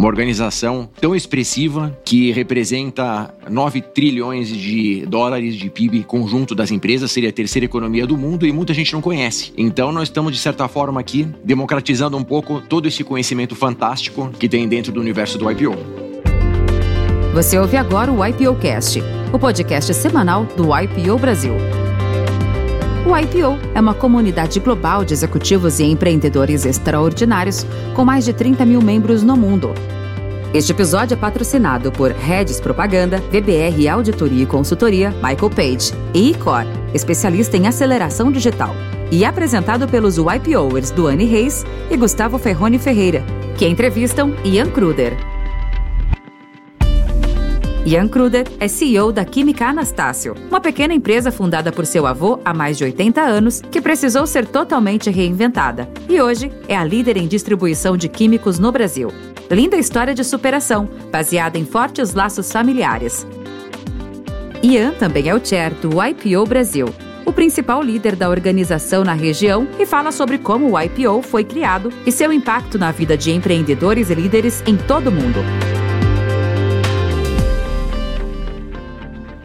uma organização tão expressiva que representa 9 trilhões de dólares de PIB conjunto das empresas, seria a terceira economia do mundo e muita gente não conhece. Então nós estamos, de certa forma, aqui democratizando um pouco todo esse conhecimento fantástico que tem dentro do universo do IPO. Você ouve agora o IPO Cast, o podcast semanal do IPO Brasil. O IPO é uma comunidade global de executivos e empreendedores extraordinários com mais de 30 mil membros no mundo. Este episódio é patrocinado por Redes Propaganda, VBR Auditoria e Consultoria, Michael Page e Icor, especialista em aceleração digital. E apresentado pelos YPOers Duane Reis e Gustavo Ferrone Ferreira, que entrevistam Ian Kruder. Ian Kruder é CEO da Química Anastácio, uma pequena empresa fundada por seu avô há mais de 80 anos que precisou ser totalmente reinventada e hoje é a líder em distribuição de químicos no Brasil. Linda história de superação, baseada em fortes laços familiares. Ian também é o chair do IPO Brasil, o principal líder da organização na região, e fala sobre como o IPO foi criado e seu impacto na vida de empreendedores e líderes em todo o mundo.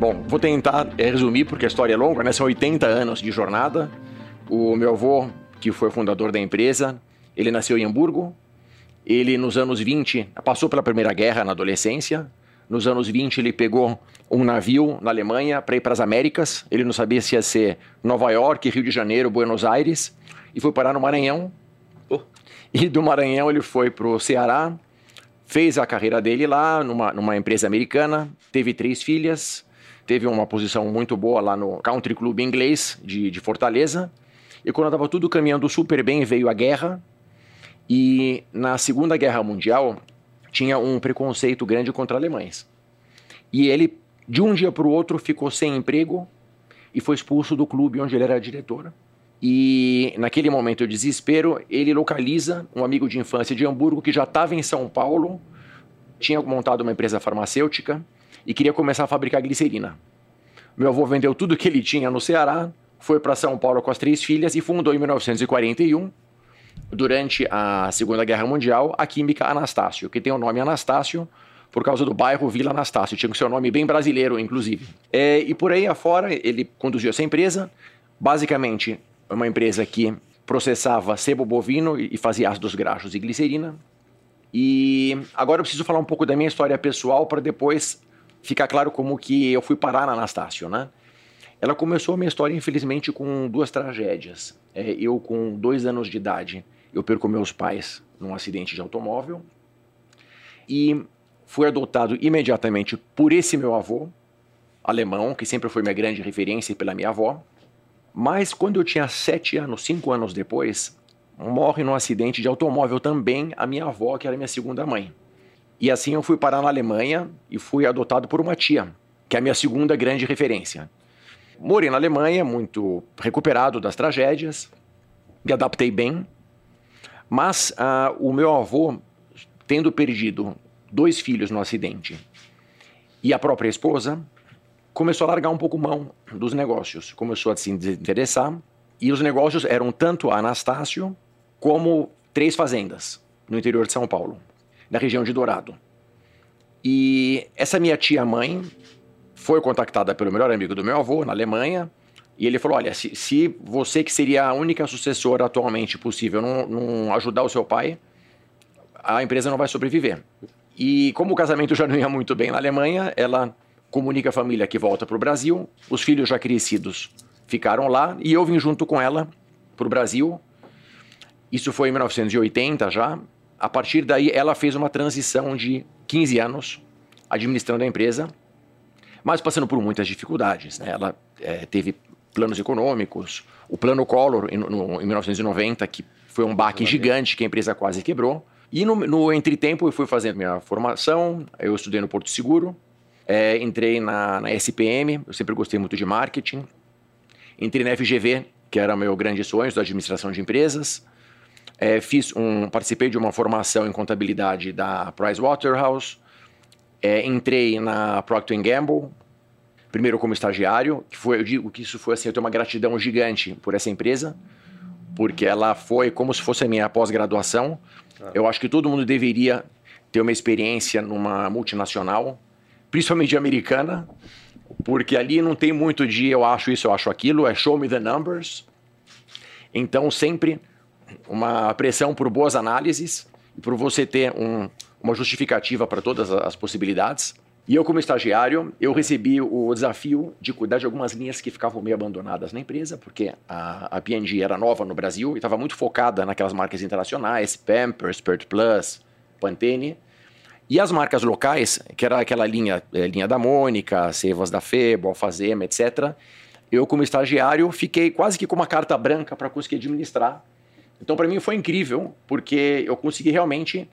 Bom, vou tentar é, resumir porque a história é longa, né? São 80 anos de jornada. O meu avô, que foi fundador da empresa, ele nasceu em Hamburgo. Ele, nos anos 20, passou pela Primeira Guerra na adolescência. Nos anos 20, ele pegou um navio na Alemanha para ir para as Américas. Ele não sabia se ia ser Nova York, Rio de Janeiro, Buenos Aires. E foi parar no Maranhão. Oh. E do Maranhão ele foi para o Ceará. Fez a carreira dele lá, numa, numa empresa americana. Teve três filhas teve uma posição muito boa lá no Country Club inglês de, de Fortaleza. E quando estava tudo caminhando super bem, veio a guerra. E na Segunda Guerra Mundial tinha um preconceito grande contra alemães. E ele, de um dia para o outro, ficou sem emprego e foi expulso do clube onde ele era diretor. E naquele momento de desespero, ele localiza um amigo de infância de Hamburgo que já estava em São Paulo, tinha montado uma empresa farmacêutica e queria começar a fabricar glicerina. Meu avô vendeu tudo que ele tinha no Ceará, foi para São Paulo com as três filhas e fundou em 1941, durante a Segunda Guerra Mundial, a Química Anastácio, que tem o nome Anastácio por causa do bairro Vila Anastácio, tinha o seu nome bem brasileiro, inclusive. É, e por aí afora, ele conduziu essa empresa, basicamente uma empresa que processava sebo bovino e fazia ácidos graxos e glicerina. E agora eu preciso falar um pouco da minha história pessoal para depois fica claro como que eu fui parar na Anastácio, né? Ela começou a minha história, infelizmente, com duas tragédias. É, eu, com dois anos de idade, eu perco meus pais num acidente de automóvel e fui adotado imediatamente por esse meu avô, alemão, que sempre foi minha grande referência pela minha avó. Mas quando eu tinha sete anos, cinco anos depois, morre num acidente de automóvel também a minha avó, que era minha segunda mãe. E assim eu fui parar na Alemanha e fui adotado por uma tia, que é a minha segunda grande referência. Morei na Alemanha, muito recuperado das tragédias, me adaptei bem, mas uh, o meu avô, tendo perdido dois filhos no acidente e a própria esposa, começou a largar um pouco mão dos negócios, começou a se desinteressar, e os negócios eram tanto Anastácio como três fazendas no interior de São Paulo na região de Dourado. E essa minha tia-mãe foi contactada pelo melhor amigo do meu avô, na Alemanha, e ele falou: Olha, se, se você, que seria a única sucessora atualmente possível, não, não ajudar o seu pai, a empresa não vai sobreviver. E como o casamento já não ia muito bem na Alemanha, ela comunica a família que volta para o Brasil, os filhos já crescidos ficaram lá, e eu vim junto com ela para o Brasil. Isso foi em 1980 já, a partir daí, ela fez uma transição de 15 anos administrando a empresa, mas passando por muitas dificuldades. Né? Ela é, teve planos econômicos, o plano Collor em, no, em 1990, que foi um baque gigante que a empresa quase quebrou. E no, no entretempo eu fui fazendo minha formação, eu estudei no Porto Seguro, é, entrei na, na SPM, eu sempre gostei muito de marketing, entrei na FGV, que era o meu grande sonho, da administração de empresas, é, fiz um, participei de uma formação em contabilidade da Pricewaterhouse. É, entrei na Procter Gamble, primeiro como estagiário, que foi, eu digo que isso foi assim, eu tenho uma gratidão gigante por essa empresa, porque ela foi como se fosse a minha pós-graduação. Ah. Eu acho que todo mundo deveria ter uma experiência numa multinacional, principalmente americana, porque ali não tem muito de eu acho isso, eu acho aquilo, é show me the numbers. Então, sempre uma pressão por boas análises e por você ter um, uma justificativa para todas as possibilidades. E eu, como estagiário, eu recebi o desafio de cuidar de algumas linhas que ficavam meio abandonadas na empresa, porque a, a P&G era nova no Brasil e estava muito focada naquelas marcas internacionais, Pampers, Pert Plus, Pantene. E as marcas locais, que era aquela linha, é, linha da Mônica, Sevas da Febo, Alfazema, etc., eu, como estagiário, fiquei quase que com uma carta branca para conseguir administrar. Então, para mim, foi incrível, porque eu consegui realmente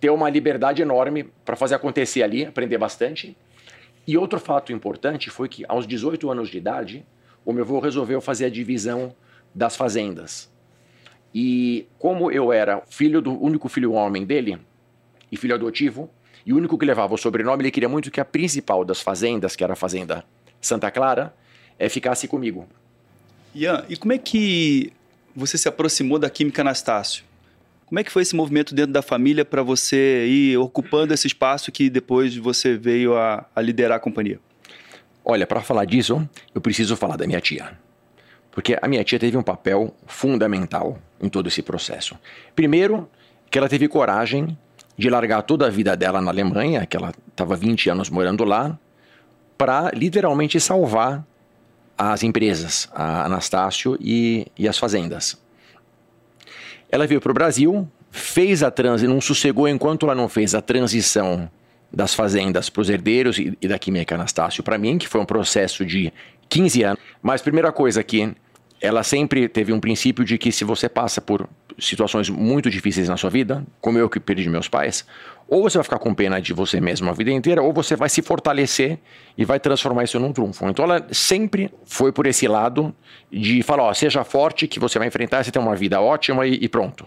ter uma liberdade enorme para fazer acontecer ali, aprender bastante. E outro fato importante foi que, aos 18 anos de idade, o meu avô resolveu fazer a divisão das fazendas. E como eu era filho do único filho homem dele e filho adotivo, e o único que levava o sobrenome, ele queria muito que a principal das fazendas, que era a fazenda Santa Clara, é, ficasse comigo. Ian, e como é que você se aproximou da Química Anastácio? Como é que foi esse movimento dentro da família para você ir ocupando esse espaço que depois você veio a, a liderar a companhia? Olha, para falar disso, eu preciso falar da minha tia. Porque a minha tia teve um papel fundamental em todo esse processo. Primeiro, que ela teve coragem de largar toda a vida dela na Alemanha, que ela estava 20 anos morando lá, para literalmente salvar as empresas, a Anastácio e, e as fazendas. Ela veio para o Brasil, fez a transição, não sossegou enquanto ela não fez a transição das fazendas para os herdeiros e, e da Química Anastácio para mim, que foi um processo de 15 anos. Mas primeira coisa que ela sempre teve um princípio de que se você passa por situações muito difíceis na sua vida, como eu que perdi meus pais, ou você vai ficar com pena de você mesmo a vida inteira, ou você vai se fortalecer e vai transformar isso num trunfo. Então ela sempre foi por esse lado de falar, ó, seja forte que você vai enfrentar, você tem uma vida ótima e, e pronto.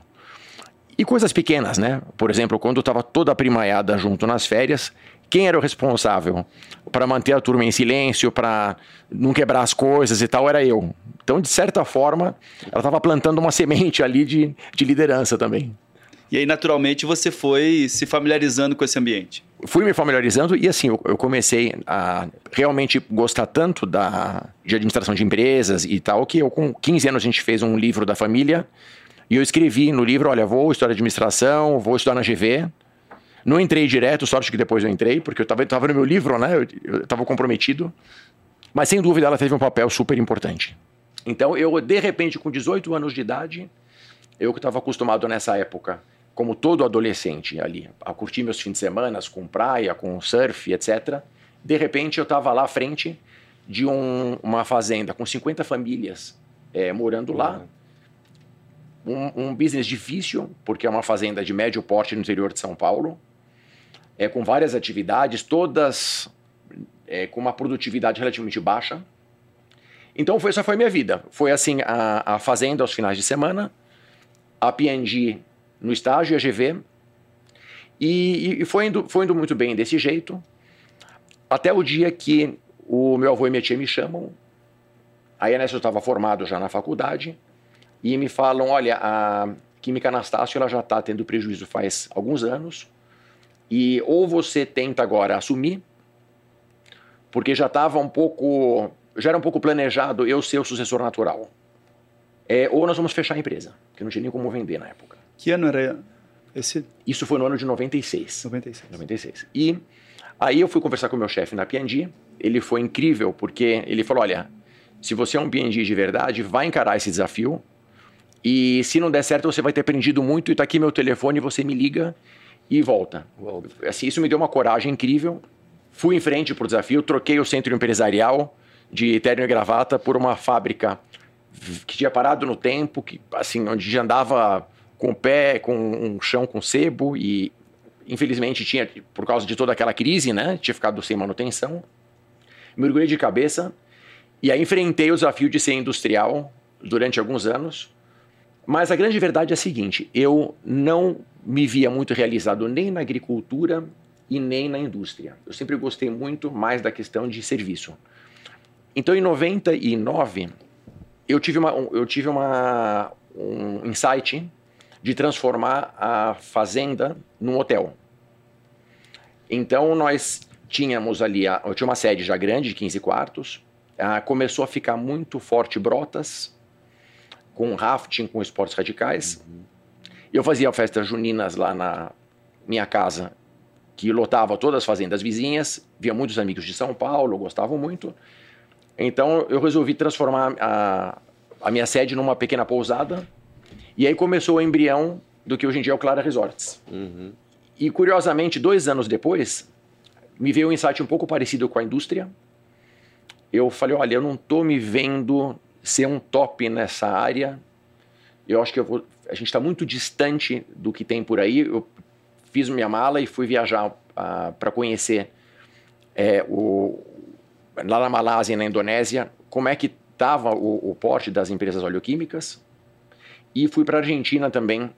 E coisas pequenas, né? Por exemplo, quando estava toda primaiada junto nas férias, quem era o responsável para manter a turma em silêncio, para não quebrar as coisas e tal, era eu. Então, de certa forma, ela estava plantando uma semente ali de, de liderança também. E aí, naturalmente, você foi se familiarizando com esse ambiente? Fui me familiarizando e, assim, eu, eu comecei a realmente gostar tanto da, de administração de empresas e tal, que eu, com 15 anos, a gente fez um livro da família e eu escrevi no livro: olha, vou estudar administração, vou estudar na GV. Não entrei direto, sorte que depois eu entrei, porque eu estava no meu livro, né? Eu estava comprometido. Mas sem dúvida ela teve um papel super importante. Então eu, de repente, com 18 anos de idade, eu que estava acostumado nessa época, como todo adolescente ali, a curtir meus fins de semana com praia, com surf, etc. De repente eu estava lá à frente de um, uma fazenda com 50 famílias é, morando lá. Um, um business difícil, porque é uma fazenda de médio porte no interior de São Paulo é, com várias atividades, todas é, com uma produtividade relativamente baixa. Então foi, essa foi a minha vida. Foi assim a, a fazenda aos finais de semana, a P&G no estágio, a GV, e, e, foi, indo, foi indo muito bem desse jeito, até o dia que o meu avô e minha tia me chamam, aí nessa eu estava formado já na faculdade, e me falam, olha, a Química Anastácio ela já está tendo prejuízo faz alguns anos, e ou você tenta agora assumir, porque já estava um pouco, já era um pouco planejado eu ser o sucessor natural. É, ou nós vamos fechar a empresa, que não tinha nem como vender na época. Que ano era esse? Isso foi no ano de 96. 96. 96. E aí eu fui conversar com o meu chefe na P&G, ele foi incrível, porque ele falou, olha, se você é um P&G de verdade, vai encarar esse desafio, e se não der certo, você vai ter aprendido muito, e tá aqui meu telefone, você me liga, e volta. Assim, isso me deu uma coragem incrível. Fui em frente para o desafio, troquei o centro empresarial de terno e gravata por uma fábrica que tinha parado no tempo, que assim, onde já andava com o pé, com um chão com sebo e infelizmente tinha, por causa de toda aquela crise, né, tinha ficado sem manutenção. Mergulhei de cabeça e aí enfrentei o desafio de ser industrial durante alguns anos. Mas a grande verdade é a seguinte: eu não me via muito realizado nem na agricultura e nem na indústria. Eu sempre gostei muito mais da questão de serviço. Então, em 99, eu tive, uma, eu tive uma, um insight de transformar a fazenda num hotel. Então nós tínhamos ali, eu tinha uma sede já grande, de 15 quartos, ah, começou a ficar muito forte Brotas, com rafting, com esportes radicais. Uhum. Eu fazia festas juninas lá na minha casa, que lotava todas as fazendas vizinhas, via muitos amigos de São Paulo, gostavam muito. Então eu resolvi transformar a, a minha sede numa pequena pousada, e aí começou o embrião do que hoje em dia é o Clara Resorts. Uhum. E curiosamente, dois anos depois, me veio um insight um pouco parecido com a indústria. Eu falei, olha, eu não estou me vendo ser um top nessa área. Eu acho que eu vou, a gente está muito distante do que tem por aí. Eu fiz minha mala e fui viajar uh, ah, para conhecer é, o, lá na Malásia na Indonésia como é que estava o, o porte das empresas oleoquímicas. E fui para a Argentina também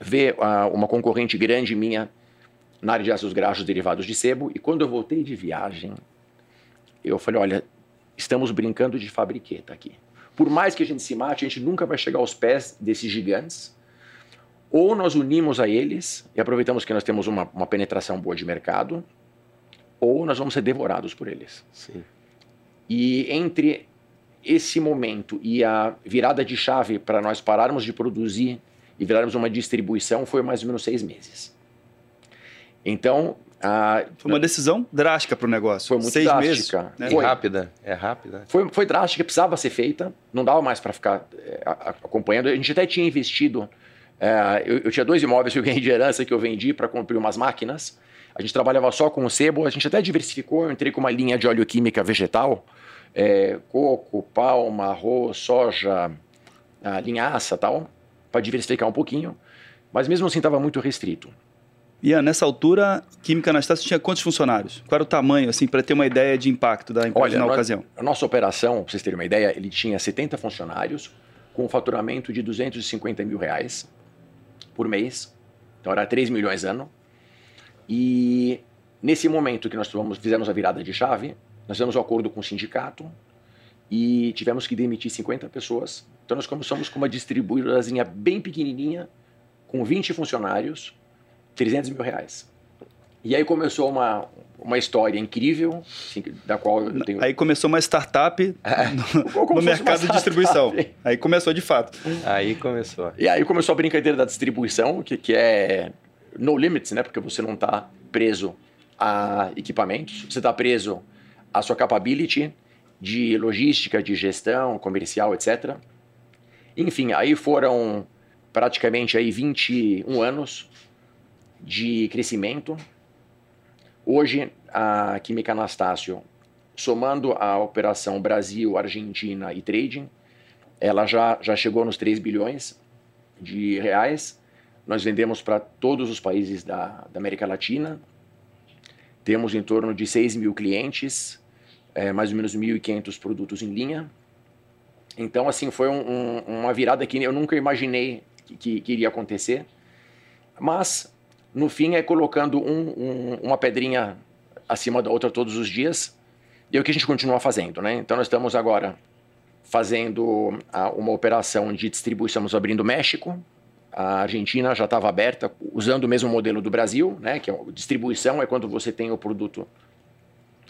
ver uh, uma concorrente grande minha na área de ácidos graxos derivados de sebo. E quando eu voltei de viagem, eu falei: olha, estamos brincando de fabriqueta aqui. Por mais que a gente se mate, a gente nunca vai chegar aos pés desses gigantes. Ou nós unimos a eles e aproveitamos que nós temos uma, uma penetração boa de mercado, ou nós vamos ser devorados por eles. Sim. E entre esse momento e a virada de chave para nós pararmos de produzir e virarmos uma distribuição foi mais ou menos seis meses. Então. A... Foi uma decisão drástica para o negócio. Foi muito seis drástica. Meses, né? Foi rápida. É rápida. Foi, foi drástica, precisava ser feita. Não dava mais para ficar é, acompanhando. A gente até tinha investido. É, eu, eu, tinha dois imóveis que eu ganhei de herança que eu vendi para comprar umas máquinas. A gente trabalhava só com o sebo. A gente até diversificou. Eu entrei com uma linha de óleo química vegetal. É, coco, palma, arroz, soja, linhaça tal para diversificar um pouquinho, mas mesmo assim estava muito restrito. Ian, nessa altura, Química Anastácio tinha quantos funcionários? Qual era o tamanho, assim, para ter uma ideia de impacto da empresa Olha, na ocasião? A nossa operação, para vocês terem uma ideia, ele tinha 70 funcionários com um faturamento de 250 mil reais por mês. Então era 3 milhões ano. E nesse momento que nós fizemos a virada de chave, nós fizemos um acordo com o sindicato e tivemos que demitir 50 pessoas então nós começamos com uma distribuidorazinha bem pequenininha, com 20 funcionários, 300 mil reais. E aí começou uma, uma história incrível, assim, da qual eu tenho... Aí começou uma startup é, no, no mercado de distribuição. Aí começou de fato. Aí começou. E aí começou a brincadeira da distribuição, que, que é no limits, né? Porque você não está preso a equipamentos, você está preso à sua capability de logística, de gestão, comercial, etc. Enfim, aí foram praticamente aí 21 anos de crescimento. Hoje, a Química Anastácio, somando a operação Brasil, Argentina e trading, ela já, já chegou nos 3 bilhões de reais. Nós vendemos para todos os países da, da, América Latina. Temos em torno de 6 mil clientes, é, mais ou menos 1.500 produtos em linha. Então, assim, foi um, um, uma virada que eu nunca imaginei que, que, iria acontecer. Mas, no fim, é colocando um, uma pedrinha acima da outra todos os dias. E é o que a gente continua fazendo, né? Então, nós estamos agora fazendo a, uma operação de distribuição, estamos abrindo México. A Argentina já estava aberta, usando o mesmo modelo do Brasil, né? Que é distribuição é quando você tem o produto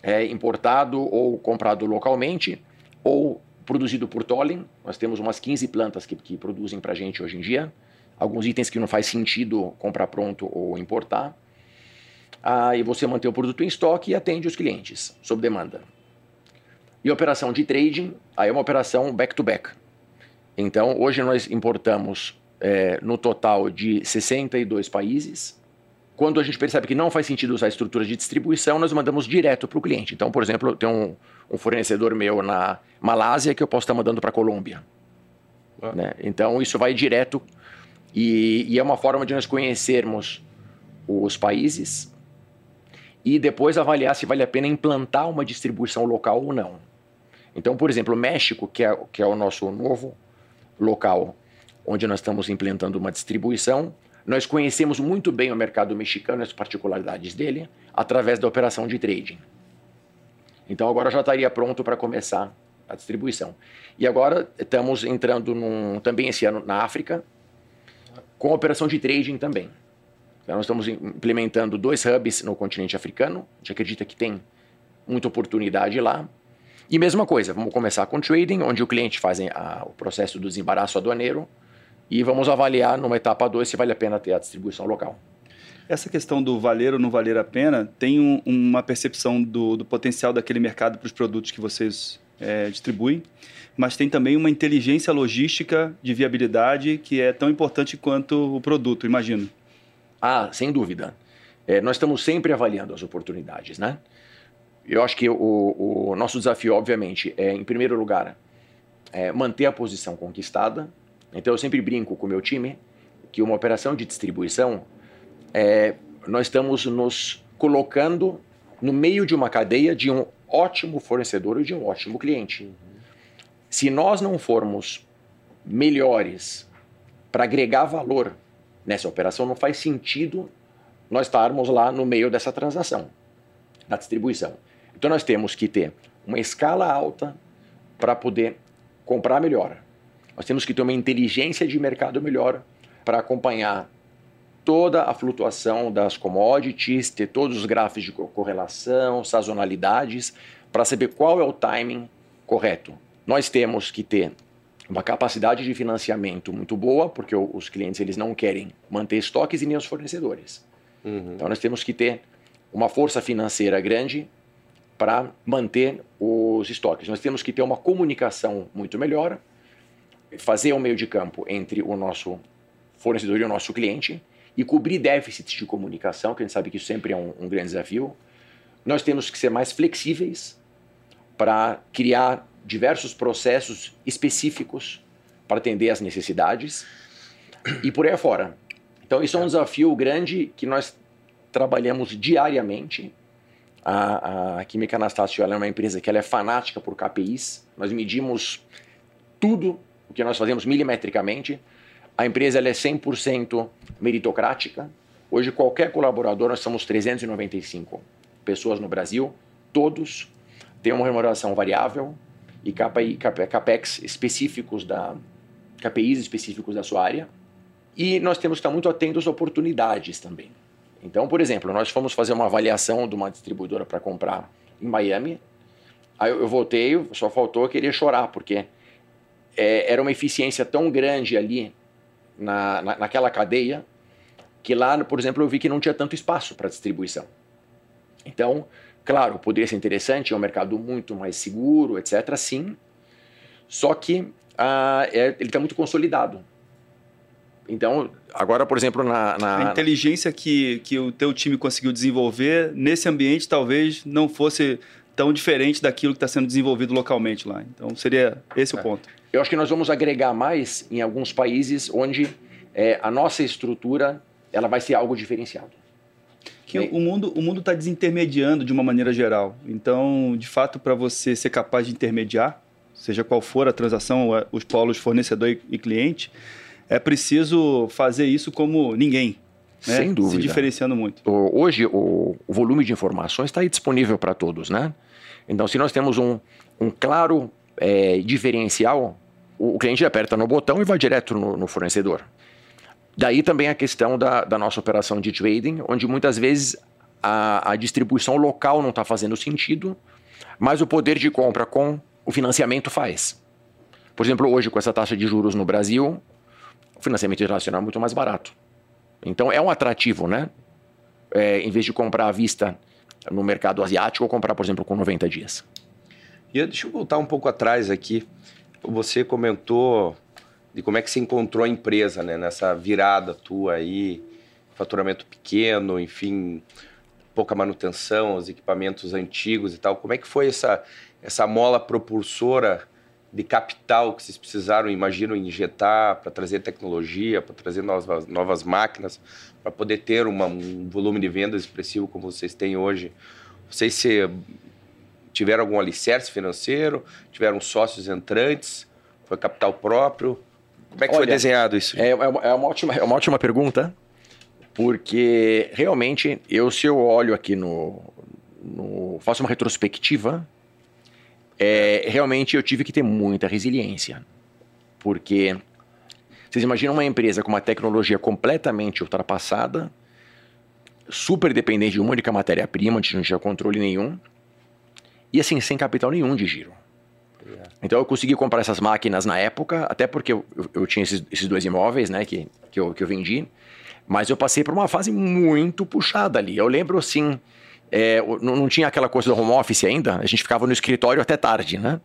é, importado ou comprado localmente, ou produzido por Tolling. Nós temos umas 15 plantas que, que produzem para a gente hoje em dia. Alguns itens que não faz sentido comprar pronto ou importar. Aí você mantém o produto em estoque e atende os clientes, sob demanda. E operação de trading, aí é uma operação back-to-back. -back. Então, hoje nós importamos é, no total de 62 países. Quando a gente percebe que não faz sentido usar estruturas de distribuição, nós mandamos direto para o cliente. Então, por exemplo, tem um, um fornecedor meu na Malásia que eu posso estar mandando para a Colômbia. Ah. Né? Então isso vai direto e, e, é uma forma de nós conhecermos os países e depois avaliar se vale a pena implantar uma distribuição local ou não. Então, por exemplo, o México, que é, que é o nosso novo local onde nós estamos implantando uma distribuição, nós conhecemos muito bem o mercado mexicano, as particularidades dele, através da operação de trading. Então agora já estaria pronto para começar a distribuição. E agora estamos entrando num, também esse ano na África, com operação de trading também. Então, nós estamos implementando dois hubs no continente africano. A gente acredita que tem muita oportunidade lá. E mesma coisa, vamos começar com trading, onde o cliente faz a, o processo do desembaraço aduaneiro e vamos avaliar numa etapa 2 se vale a pena ter a distribuição local. Essa questão do valer ou não valer a pena tem um, uma percepção do, do, potencial daquele mercado para os produtos que vocês é, distribuem, mas tem também uma inteligência logística de viabilidade que é tão importante quanto o produto, imagino. Ah, sem dúvida. É, nós estamos sempre avaliando as oportunidades, né? Eu acho que o, o nosso desafio, obviamente, é, em primeiro lugar, é manter a posição conquistada. Então, eu sempre brinco com o meu time que uma operação de distribuição, é, nós estamos nos colocando no meio de uma cadeia de um ótimo fornecedor e de um ótimo cliente. Se nós não formos melhores para agregar valor nessa operação, não faz sentido nós estarmos lá no meio dessa transação, da distribuição. Então nós temos que ter uma escala alta para poder comprar melhor. Nós temos que ter uma inteligência de mercado melhor para acompanhar toda a flutuação das commodities, ter todos os gráficos de correlação, sazonalidades, para saber qual é o timing correto. Nós temos que ter uma capacidade de financiamento muito boa, porque os clientes eles não querem manter estoques e nem os fornecedores. Uhum. Então nós temos que ter uma força financeira grande para manter os estoques. Nós temos que ter uma comunicação muito melhor, fazer o um meio de campo entre o nosso fornecedor e o nosso cliente e cobrir déficits de comunicação, que a gente sabe que isso sempre é um, um grande desafio. Nós temos que ser mais flexíveis para criar diversos processos específicos para atender às necessidades e por aí afora. Então, isso é um desafio grande que nós trabalhamos diariamente a, a Química Anastácio é uma empresa que ela é fanática por KPIs. Nós medimos tudo o que nós fazemos milimetricamente. A empresa ela é 100% meritocrática. Hoje, qualquer colaborador, nós somos 395 pessoas no Brasil, todos têm uma remuneração variável e KPI, CAPEX específicos da KPIs específicos da sua área. E nós temos que estar muito atentos a oportunidades também. Então, por exemplo, nós fomos fazer uma avaliação de uma distribuidora para comprar em Miami. Aí eu voltei, só faltou querer chorar, porque é, era uma eficiência tão grande ali na, na, naquela cadeia que lá, por exemplo, eu vi que não tinha tanto espaço para distribuição. Então, claro, poderia ser interessante, é um mercado muito mais seguro, etc. Sim, só que ah, é, ele está muito consolidado. Então, agora, por exemplo, na, na, A inteligência que, que o teu time conseguiu desenvolver nesse ambiente talvez não fosse tão diferente daquilo que está sendo desenvolvido localmente lá. Então, seria esse é. o ponto. Eu acho que nós vamos agregar mais em alguns países onde é, a nossa estrutura ela vai ser algo diferenciado. Que o mundo o mundo está desintermediando de uma maneira geral. Então, de fato, para você ser capaz de intermediar, seja qual for a transação, os polos fornecedor e cliente, é preciso fazer isso como ninguém. Né? Sem dúvida. Se diferenciando muito. Hoje, o, volume de informações está aí disponível para todos, né? Então, se nós temos um, um claro é, diferencial, o, o, cliente aperta no botão e vai direto no, no fornecedor. Daí também a questão da, da, nossa operação de trading, onde muitas vezes a, a distribuição local não está fazendo sentido, mas o poder de compra com o financiamento faz. Por exemplo, hoje, com essa taxa de juros no Brasil, o financiamento internacional é muito mais barato. Então é um atrativo, né? É, em vez de comprar à vista no mercado asiático, ou comprar, por exemplo, com 90 dias. E deixa eu voltar um pouco atrás aqui. Você comentou de como é que você encontrou a empresa, né? Nessa virada tua aí, faturamento pequeno, enfim, pouca manutenção, os equipamentos antigos e tal. Como é que foi essa, essa mola propulsora de capital que vocês precisaram, imagino, injetar para trazer tecnologia, para trazer novas, novas máquinas, para poder ter uma, um volume de vendas expressivo como vocês têm hoje? Vocês se, tiveram algum alicerce financeiro? Tiveram sócios entrantes? Foi capital próprio? Como é que Olha, foi desenhado isso? É, é, uma, é, uma ótima, é uma ótima pergunta, porque realmente eu, se eu olho aqui no, no faço uma retrospectiva é, realmente eu tive que ter muita resiliência. Porque vocês imaginam uma empresa com uma tecnologia completamente ultrapassada, super dependente de uma única matéria-prima, a gente não tinha controle nenhum. E assim, sem capital nenhum de giro. Então eu consegui comprar essas máquinas na época, até porque eu, eu, eu tinha esses, esses, dois imóveis, né, que, que, eu, que eu vendi. Mas eu passei por uma fase muito puxada ali. Eu lembro assim, é, não, não, tinha aquela coisa do home office ainda, a gente ficava no escritório até tarde, né?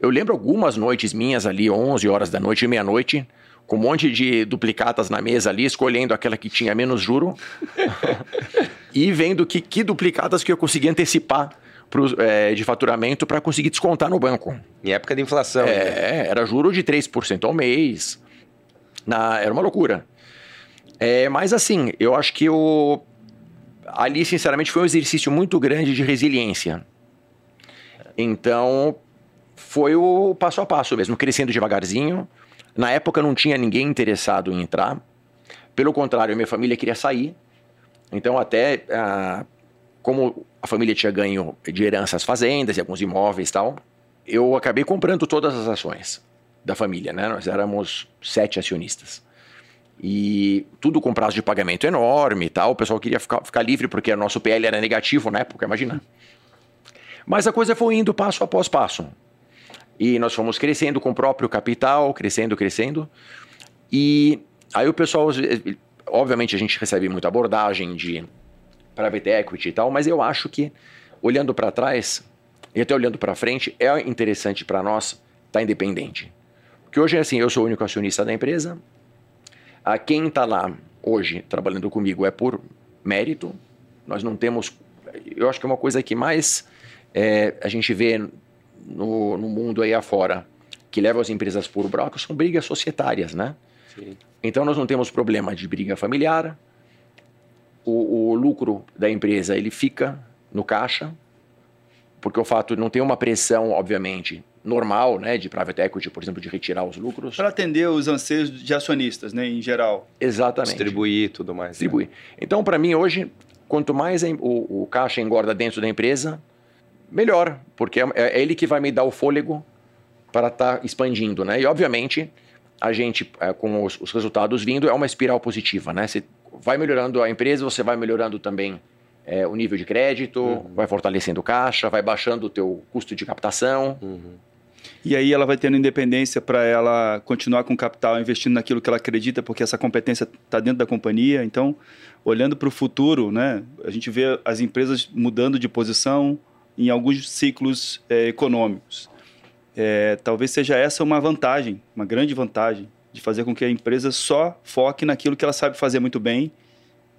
Eu lembro algumas noites minhas ali, 11 horas da noite, meia-noite, com um monte de duplicatas na mesa ali, escolhendo aquela que tinha menos juro e vendo que, que duplicatas que eu conseguia antecipar pro, é, de faturamento para conseguir descontar no banco. Em época de inflação. É, né? era juro de 3% ao mês. Na, era uma loucura. É, mas assim, eu acho que o, ali, sinceramente, foi um exercício muito grande de resiliência. Então, foi o passo a passo mesmo, crescendo devagarzinho. Na época não tinha ninguém interessado em entrar. Pelo contrário, minha família queria sair. Então, até ah, como a família tinha ganho de herança as fazendas e alguns imóveis e tal, eu acabei comprando todas as ações da família, né? Nós éramos sete acionistas. E tudo com prazo de pagamento enorme e tal. O pessoal queria ficar, ficar livre porque o nosso PL era negativo na época, imagina. Mas a coisa foi indo passo após passo. E nós fomos crescendo com o próprio capital, crescendo, crescendo. E aí o pessoal, obviamente a gente recebe muita abordagem de private equity e tal, mas eu acho que olhando para trás e até olhando para frente é interessante para nós estar tá independente. Porque hoje é assim, eu sou o único acionista da empresa. A quem está lá hoje trabalhando comigo é por mérito. Nós não temos, eu acho que é uma coisa que mais é, a gente vê no, no, mundo aí afora que leva as empresas por broco são brigas societárias, né? Sim. Então nós não temos problema de briga familiar, o, o lucro da empresa ele fica no caixa, porque o fato de não ter uma pressão, obviamente, normal, né, de private equity, por exemplo, de retirar os lucros. Para atender os anseios de acionistas, né, em geral. Exatamente. Distribuir tudo mais. Né? Distribuir. Né? Então, para mim, hoje, quanto mais o, o, caixa engorda dentro da empresa, melhor, porque é, é ele que vai me dar o fôlego para estar tá expandindo, né? E, obviamente, a gente, é, com os, os, resultados vindo, é uma espiral positiva, né? Você vai melhorando a empresa, você vai melhorando também é, o nível de crédito, uhum. vai fortalecendo o caixa, vai baixando o teu custo de captação. Uhum. E aí ela vai tendo independência para ela continuar com capital, investindo naquilo que ela acredita, porque essa competência está dentro da companhia. Então, olhando para o futuro, né, a gente vê as empresas mudando de posição em alguns ciclos é, econômicos. É, talvez seja essa uma vantagem, uma grande vantagem de fazer com que a empresa só foque naquilo que ela sabe fazer muito bem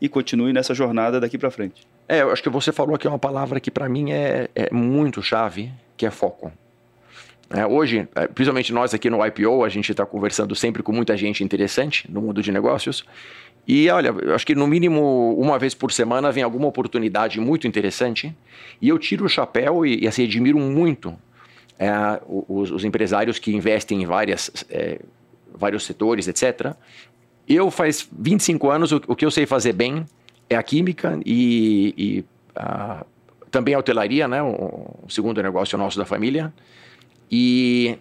e continue nessa jornada daqui para frente. É, eu acho que você falou aqui uma palavra que para mim é, é, muito chave, que é foco. É, hoje, é, principalmente nós aqui no IPO, a gente está conversando sempre com muita gente interessante no mundo de negócios. E olha, eu acho que no mínimo uma vez por semana vem alguma oportunidade muito interessante. E eu tiro o chapéu e, e assim, admiro muito é, os, os, empresários que investem em várias é, vários setores, etc. Eu faz 25 anos, o, o que eu sei fazer bem é a química e, e a, também a hotelaria, né? O, o, segundo negócio nosso da família. E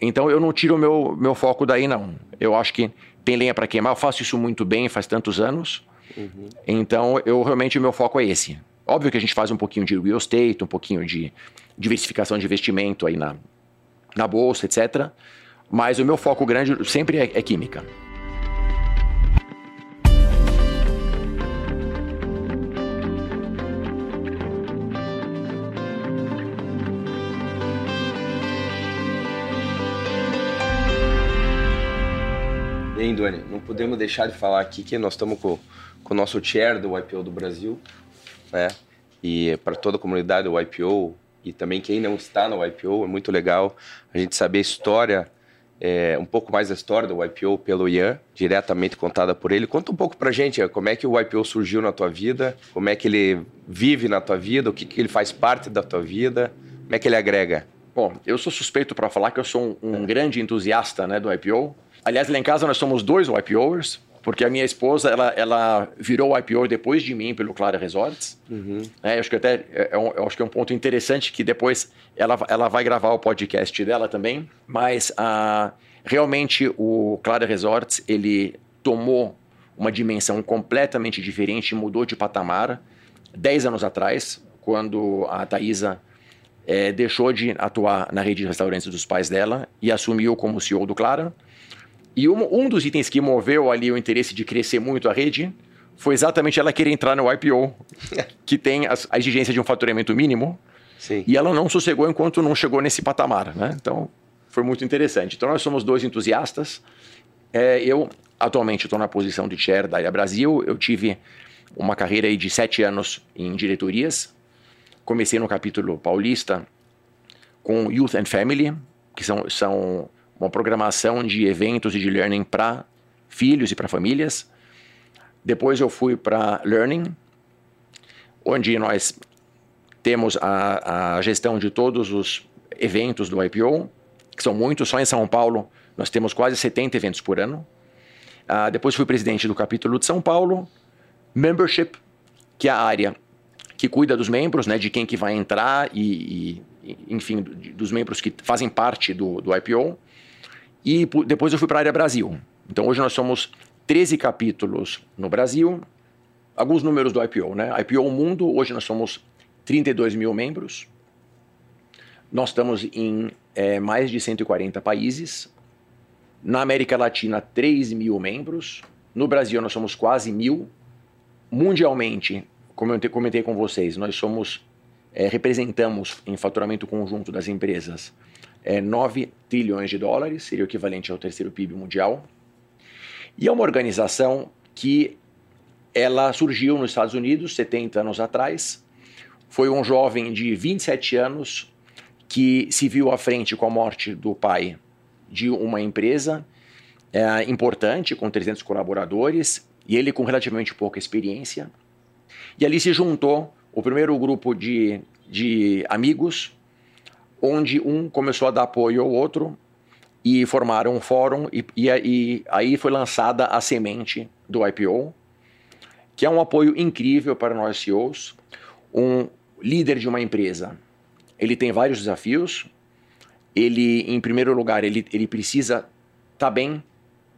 então eu não tiro o meu, meu foco daí, não. Eu acho que tem lenha para queimar, eu faço isso muito bem faz tantos anos. Uhum. Então, eu realmente o meu foco é esse. Óbvio que a gente faz um pouquinho de real estate, um pouquinho de diversificação de investimento aí na, na bolsa, etc. Mas o meu foco grande sempre é, é química. Bem, Doni, não podemos deixar de falar aqui que nós estamos com, com o nosso chair do IPO do Brasil, né? E para toda a comunidade do IPO e também quem não está no IPO, é muito legal a gente saber a história é, um pouco mais da história do IPO pelo Ian, diretamente contada por ele. Conta um pouco pra gente como é que o IPO surgiu na tua vida, como é que ele vive na tua vida, o que, que ele faz parte da tua vida, como é que ele agrega. Bom, eu sou suspeito para falar que eu sou um, um é. grande entusiasta né, do IPO. Aliás, lá em casa nós somos dois IPOers, porque a minha esposa ela, ela virou IPO depois de mim pelo Clara Resorts. Uhum. É, acho que até é, é um, eu acho que é um ponto interessante que depois ela, ela vai gravar o podcast dela também. Mas uh, realmente o Clara Resorts ele tomou uma dimensão completamente diferente, mudou de patamar. Dez anos atrás, quando a Thaisa é, deixou de atuar na rede de restaurantes dos pais dela e assumiu como CEO do Clara. E um, um dos itens que moveu ali o interesse de crescer muito a rede foi exatamente ela querer entrar no IPO, que tem as, a exigência de um faturamento mínimo. Sim. E ela não sossegou enquanto não chegou nesse patamar, né? Então, foi muito interessante. Então, nós somos dois entusiastas. É, eu, atualmente, estou na posição de chair da Ilha Brasil. Eu tive uma carreira de sete anos em diretorias. Comecei no capítulo paulista com Youth and Family, que são, são uma programação de eventos e de learning para filhos e para famílias. Depois eu fui para Learning, onde nós temos a, a gestão de todos os eventos do IPO, que são muitos, só em São Paulo nós temos quase 70 eventos por ano. Uh, depois fui presidente do capítulo de São Paulo, Membership, que é a área que cuida dos membros, né, de quem que vai entrar e, e enfim, dos membros que fazem parte do, do IPO. E depois eu fui para a área Brasil. Então hoje nós somos 13 capítulos no Brasil, alguns números do IPO, né? IPO Mundo, hoje nós somos 32 mil membros. Nós estamos em é, mais de 140 países. Na América Latina, 3 mil membros. No Brasil, nós somos quase mil. Mundialmente, como eu comentei com vocês, nós somos é, representamos em faturamento conjunto das empresas é, 9 trilhões de dólares, seria o equivalente ao terceiro PIB mundial. E é uma organização que ela surgiu nos Estados Unidos 70 anos atrás. Foi um jovem de 27 anos que se viu à frente com a morte do pai de uma empresa é, importante, com 300 colaboradores, e ele com relativamente pouca experiência. E ali se juntou o primeiro grupo de, de amigos, onde um começou a dar apoio ao outro e formaram um fórum, e, e, e aí foi lançada a semente do IPO, que é um apoio incrível para nós CEOs. Um líder de uma empresa ele tem vários desafios. Ele, em primeiro lugar, ele, ele precisa estar tá bem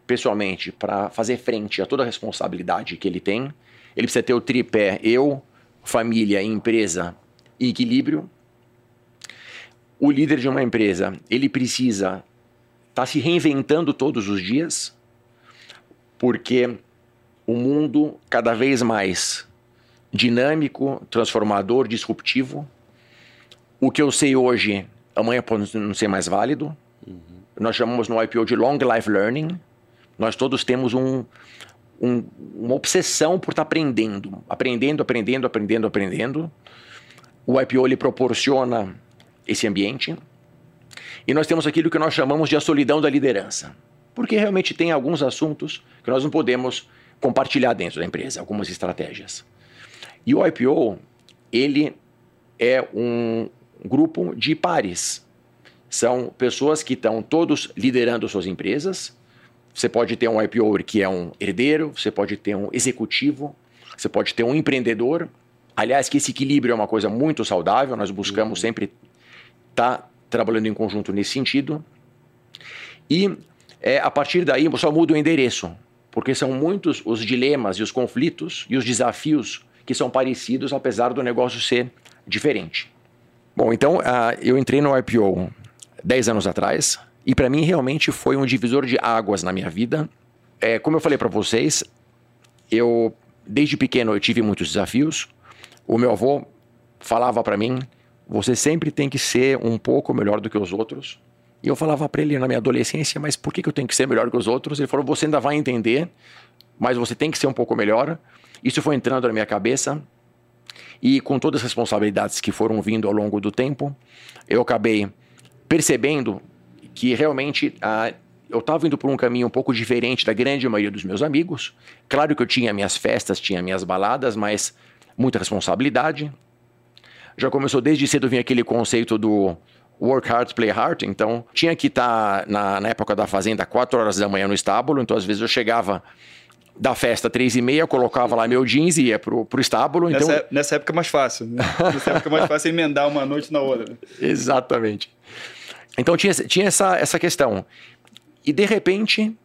pessoalmente para fazer frente a toda a responsabilidade que ele tem. Ele precisa ter o tripé eu, família, empresa e equilíbrio. O líder de uma empresa, ele precisa estar tá se reinventando todos os dias, porque o mundo cada vez mais dinâmico, transformador, disruptivo, o que eu sei hoje, amanhã pode não ser mais válido. Uhum. Nós chamamos no IPO de Long Life Learning. Nós todos temos um, um, uma obsessão por estar aprendendo, aprendendo, aprendendo, aprendendo, aprendendo. O IPO ele proporciona esse ambiente. E nós temos aquilo que nós chamamos de a solidão da liderança. Porque realmente tem alguns assuntos que nós não podemos compartilhar dentro da empresa, algumas estratégias. E o IPO, ele é um, grupo de pares. São pessoas que estão todos liderando suas empresas. Você pode ter um IPO que é um herdeiro, você pode ter um executivo, você pode ter um empreendedor. Aliás, que esse equilíbrio é uma coisa muito saudável, nós buscamos uhum. sempre estar tá trabalhando em conjunto nesse sentido. E é, a partir daí só muda o endereço, porque são muitos os dilemas e os conflitos e os desafios que são parecidos, apesar do negócio ser diferente. Bom, então uh, eu entrei no IPO 10 anos atrás e para mim realmente foi um divisor de águas na minha vida. É, como eu falei para vocês, eu desde pequeno eu tive muitos desafios. O meu avô falava para mim: você sempre tem que ser um pouco melhor do que os outros. E eu falava para ele na minha adolescência: mas por que, eu tenho que ser melhor que os outros? Ele falou: você ainda vai entender, mas você tem que ser um pouco melhor. Isso foi entrando na minha cabeça. E com todas as responsabilidades que foram vindo ao longo do tempo, eu acabei percebendo que realmente ah, eu estava indo por um caminho um pouco diferente da grande maioria dos meus amigos. Claro que eu tinha minhas festas, tinha minhas baladas, mas muita responsabilidade. Já começou desde cedo vir aquele conceito do work hard, play hard. Então, tinha que estar tá na, na época da fazenda 4 horas da manhã no estábulo. Então, às vezes eu chegava da festa três e meia, colocava lá meu jeans e ia pro, pro estábulo. Nessa, então... É, nessa época é mais fácil. Né? Nessa época é mais fácil emendar uma noite na outra. Exatamente. Então tinha, tinha essa, essa questão. E de repente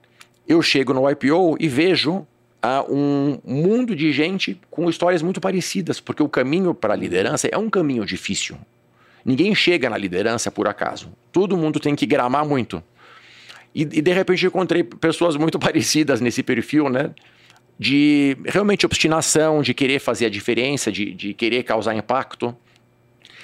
eu chego no IPO e vejo a um mundo de gente com histórias muito parecidas, porque o caminho para a liderança é um caminho difícil. Ninguém chega na liderança por acaso. Todo mundo tem que gramar muito. E, e de repente encontrei pessoas muito parecidas nesse perfil, né? De realmente obstinação, de querer fazer a diferença, de, de querer causar impacto.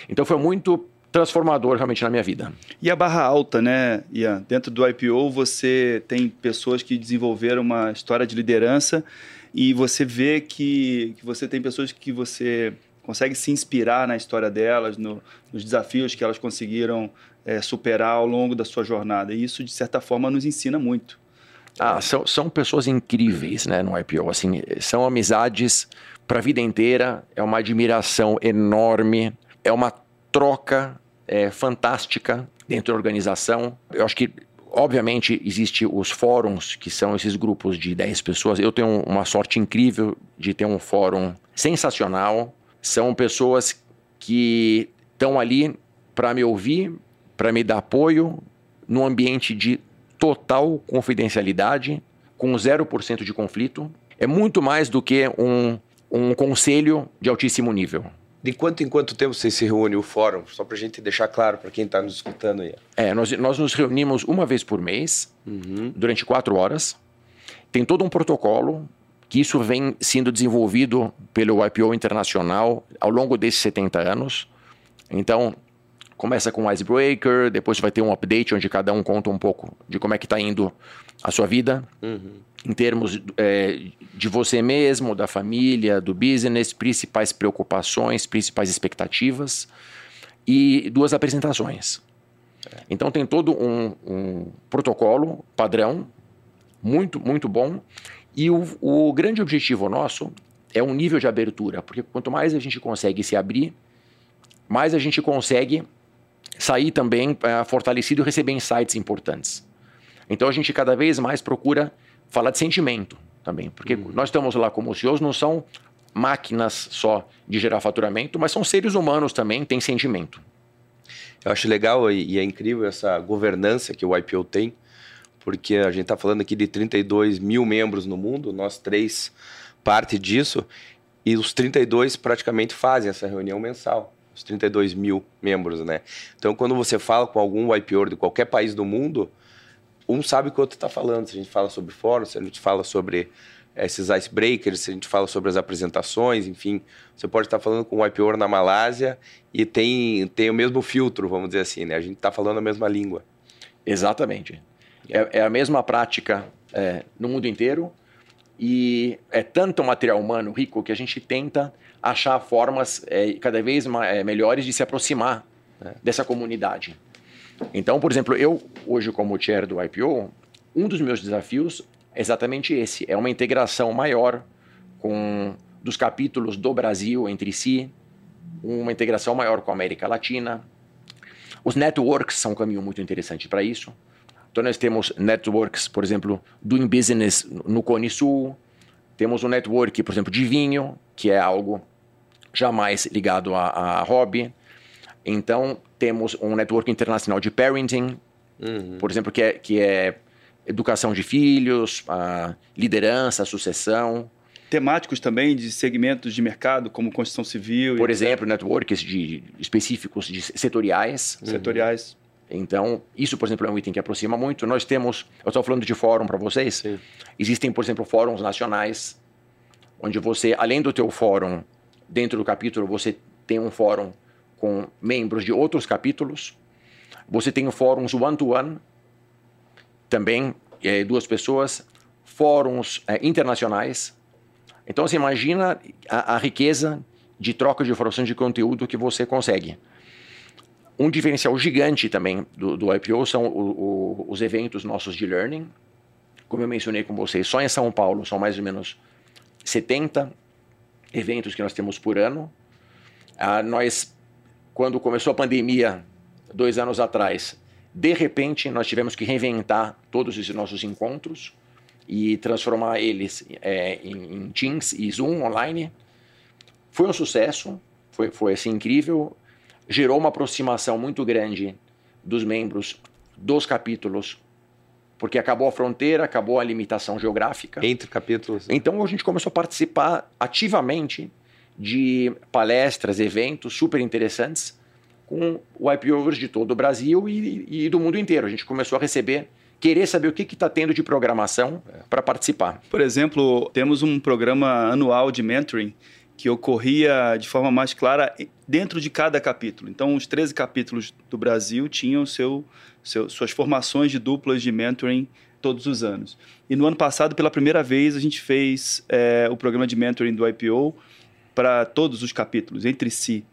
Então foi muito transformador realmente na minha vida. E a barra alta, né, Ian? Dentro do IPO você tem pessoas que desenvolveram uma história de liderança e você vê que, que você tem pessoas que você consegue se inspirar na história delas, no, nos desafios que elas conseguiram é, superar ao longo da sua jornada. E isso, de certa forma, nos ensina muito. Ah, são, são pessoas incríveis né, no IPO. Assim, são amizades para a vida inteira, é uma admiração enorme, é uma troca é, fantástica dentro da organização. Eu acho que, obviamente, existe os fóruns, que são esses grupos de 10 pessoas. Eu tenho uma sorte incrível de ter um fórum sensacional. São pessoas que estão ali para me ouvir, para me dar apoio, num ambiente de total confidencialidade, com 0% de conflito. É muito mais do que um, um conselho de altíssimo nível. De quanto em quanto tempo você se reúne o fórum? Só para a gente deixar claro para quem está nos escutando aí. É, nós, nós nos reunimos uma vez por mês, uhum. durante quatro horas. Tem todo um protocolo que isso vem sendo desenvolvido pelo IPO Internacional ao longo desses 70 anos. Então, começa com um icebreaker, depois vai ter um update onde cada um conta um pouco de como é que está indo a sua vida. Uhum em termos é, de você mesmo, da família, do business, principais preocupações, principais expectativas e duas apresentações. Então tem todo um, um protocolo padrão, muito, muito bom. E o, o grande objetivo nosso é um nível de abertura, porque quanto mais a gente consegue se abrir, mais a gente consegue sair também é, fortalecido e receber insights importantes. Então a gente cada vez mais procura falar de sentimento também, porque uhum. nós estamos lá como CEOs, não são máquinas só de gerar faturamento, mas são seres humanos também, têm sentimento. Eu acho legal e é incrível essa governança que o IPO tem, porque a gente está falando aqui de 32 mil membros no mundo, nós três parte disso, e os 32 praticamente fazem essa reunião mensal, os 32 mil membros, né? Então, quando você fala com algum IPO de qualquer país do mundo, um sabe o que o outro está falando. Se a gente fala sobre fóruns, se a gente fala sobre esses icebreakers, se a gente fala sobre as apresentações, enfim, você pode estar falando com um IPO na Malásia e tem, tem o mesmo filtro, vamos dizer assim, né? A gente está falando a mesma língua. Exatamente. É, é a mesma prática é, no mundo inteiro e é tanto material humano rico que a gente tenta achar formas é, cada vez mais, é, melhores de se aproximar é. dessa comunidade. Então, por exemplo, eu, hoje, como chair do IPO, um dos meus desafios é exatamente esse: é uma integração maior com dos capítulos do Brasil entre si, uma integração maior com a América Latina. Os networks são um caminho muito interessante para isso. Então, nós temos networks, por exemplo, Doing Business no Cone Sul. Temos um network, por exemplo, de vinho, que é algo jamais ligado a, a hobby. Então, temos um network internacional de parenting, uhum. por exemplo, que é, que é educação de filhos, liderança, sucessão. Temáticos também de segmentos de mercado, como construção civil. Por exemplo, networks de, específicos de setoriais. Uhum. Setoriais. Então, isso, por exemplo, é um item que aproxima muito. Nós temos, eu estou falando de fórum para vocês, Sim. existem, por exemplo, fóruns nacionais, onde você, além do teu fórum, dentro do capítulo, você tem um fórum com membros de outros capítulos. Você tem fóruns one-to-one, -one, também é, duas pessoas, fóruns é, internacionais. Então você imagina a, a, riqueza de troca de informação de conteúdo que você consegue. Um diferencial gigante também do, do IPO são o, o, os eventos nossos de learning. Como eu mencionei com vocês, só em São Paulo são mais ou menos 70 eventos que nós temos por ano. Ah, nós quando começou a pandemia, dois anos atrás, de repente nós tivemos que reinventar todos esses nossos encontros e transformar eles é, em, em, Teams e Zoom online. Foi um sucesso, foi, foi assim, incrível, gerou uma aproximação muito grande dos membros dos capítulos porque acabou a fronteira, acabou a limitação geográfica. Entre capítulos. Então a gente começou a participar ativamente de palestras, eventos super interessantes com o IPOers de todo o Brasil e, e, do mundo inteiro. A gente começou a receber, querer saber o que está tendo de programação para participar. Por exemplo, temos um programa anual de mentoring que ocorria de forma mais clara dentro de cada capítulo. Então, os 13 capítulos do Brasil tinham seu, seu, suas formações de duplas de mentoring todos os anos. E no ano passado, pela primeira vez, a gente fez é, o programa de mentoring do IPO para todos os capítulos, entre si.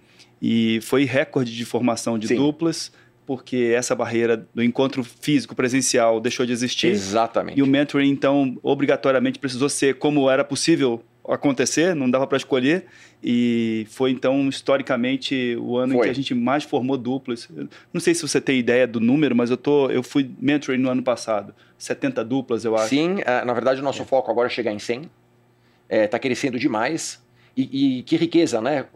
E foi recorde de formação de Sim. duplas, porque essa barreira do encontro físico presencial deixou de existir. Exatamente. E o mentoring, então, obrigatoriamente precisou ser como era possível acontecer, não dava para escolher. E foi então historicamente o ano foi. em que a gente mais formou duplas. Não sei se você tem ideia do número, mas eu tô, eu fui mentoring no ano passado, 70 duplas, eu acho. Sim, é, na verdade o nosso é. foco agora é chegar em 100. Está é, tá crescendo demais. E, e, que riqueza, né?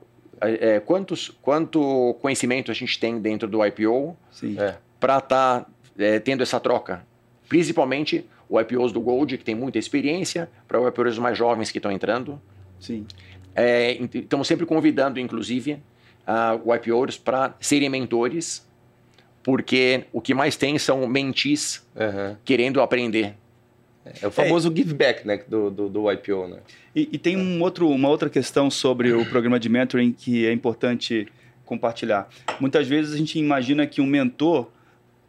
É, é, quantos, quanto conhecimento a gente tem dentro do IPO para estar tá, tendo essa troca? Principalmente o IPOs do Gold, que tem muita experiência, para o IPOs mais jovens que estão entrando. Sim. É, estamos sempre convidando, inclusive, uh, o IPOs para serem mentores, porque o que mais tem são mentis uhum. querendo aprender. É o famoso é, give back né, do, do, do IPO. Né? E, e tem um outro, uma outra questão sobre o programa de mentoring que é importante compartilhar. Muitas vezes a gente imagina que um mentor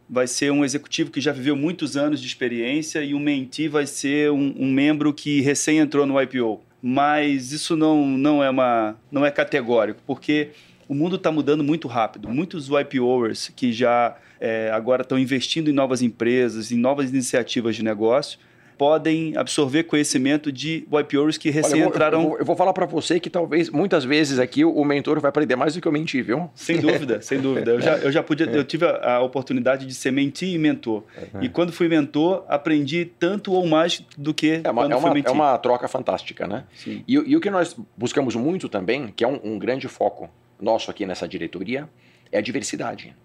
vai ser um executivo que já viveu muitos anos de experiência e um mentee vai ser um, um membro que recém entrou no IPO. Mas isso não, não, é, uma, não é categórico, porque o mundo está mudando muito rápido. Muitos IPOers que já é, agora estão investindo em novas empresas, em novas iniciativas de negócio, podem absorver conhecimento de YPOs que recém Olha, eu vou, entraram. Eu vou, eu vou falar para você que talvez, muitas vezes aqui, o mentor vai aprender mais do que eu mentir, viu? Sem dúvida, sem dúvida. Eu já, eu já podia, eu tive a, a oportunidade de ser mentir e mentor. Uhum. E quando fui mentor, aprendi tanto ou mais do que é uma, quando é uma, fui mentir. É uma troca fantástica, né? Sim. E, e o que nós buscamos muito também, que é um, um grande foco nosso aqui nessa diretoria, é a diversidade.